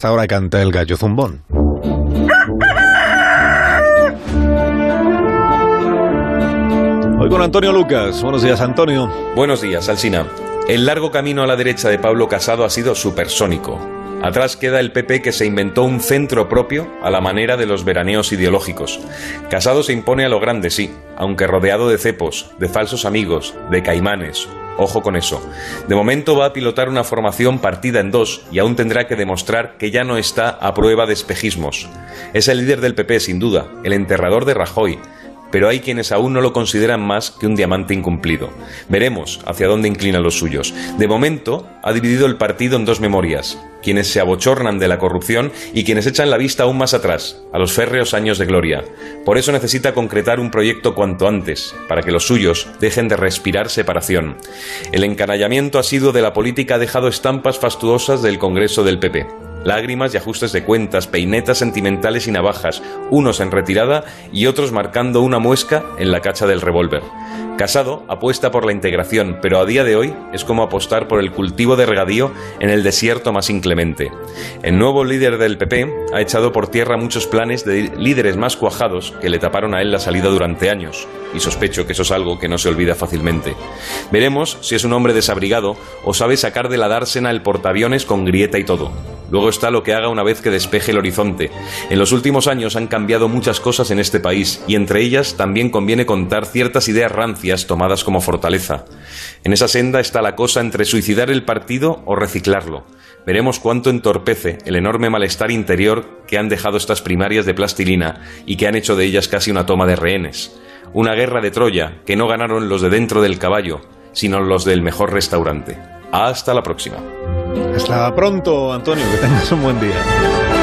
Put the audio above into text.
Ahora canta el gallo zumbón. Hoy con Antonio Lucas. Buenos días, Antonio. Buenos días, Alsina. El largo camino a la derecha de Pablo Casado ha sido supersónico. Atrás queda el PP que se inventó un centro propio a la manera de los veraneos ideológicos. Casado se impone a lo grande, sí, aunque rodeado de cepos, de falsos amigos, de caimanes. Ojo con eso. De momento va a pilotar una formación partida en dos y aún tendrá que demostrar que ya no está a prueba de espejismos. Es el líder del PP, sin duda, el enterrador de Rajoy, pero hay quienes aún no lo consideran más que un diamante incumplido. Veremos hacia dónde inclinan los suyos. De momento, ha dividido el partido en dos memorias, quienes se abochornan de la corrupción y quienes echan la vista aún más atrás, a los férreos años de gloria. Por eso necesita concretar un proyecto cuanto antes, para que los suyos dejen de respirar separación. El encanallamiento ha sido de la política ha dejado estampas fastuosas del Congreso del PP lágrimas y ajustes de cuentas, peinetas sentimentales y navajas, unos en retirada y otros marcando una muesca en la cacha del revólver. Casado apuesta por la integración, pero a día de hoy es como apostar por el cultivo de regadío en el desierto más inclemente. El nuevo líder del PP ha echado por tierra muchos planes de líderes más cuajados que le taparon a él la salida durante años, y sospecho que eso es algo que no se olvida fácilmente. Veremos si es un hombre desabrigado o sabe sacar de la dársena el portaaviones con grieta y todo. Luego está lo que haga una vez que despeje el horizonte. En los últimos años han cambiado muchas cosas en este país y entre ellas también conviene contar ciertas ideas rancias tomadas como fortaleza. En esa senda está la cosa entre suicidar el partido o reciclarlo. Veremos cuánto entorpece el enorme malestar interior que han dejado estas primarias de plastilina y que han hecho de ellas casi una toma de rehenes. Una guerra de Troya que no ganaron los de dentro del caballo, sino los del mejor restaurante. Hasta la próxima. Hasta pronto, Antonio. Que tengas un buen día.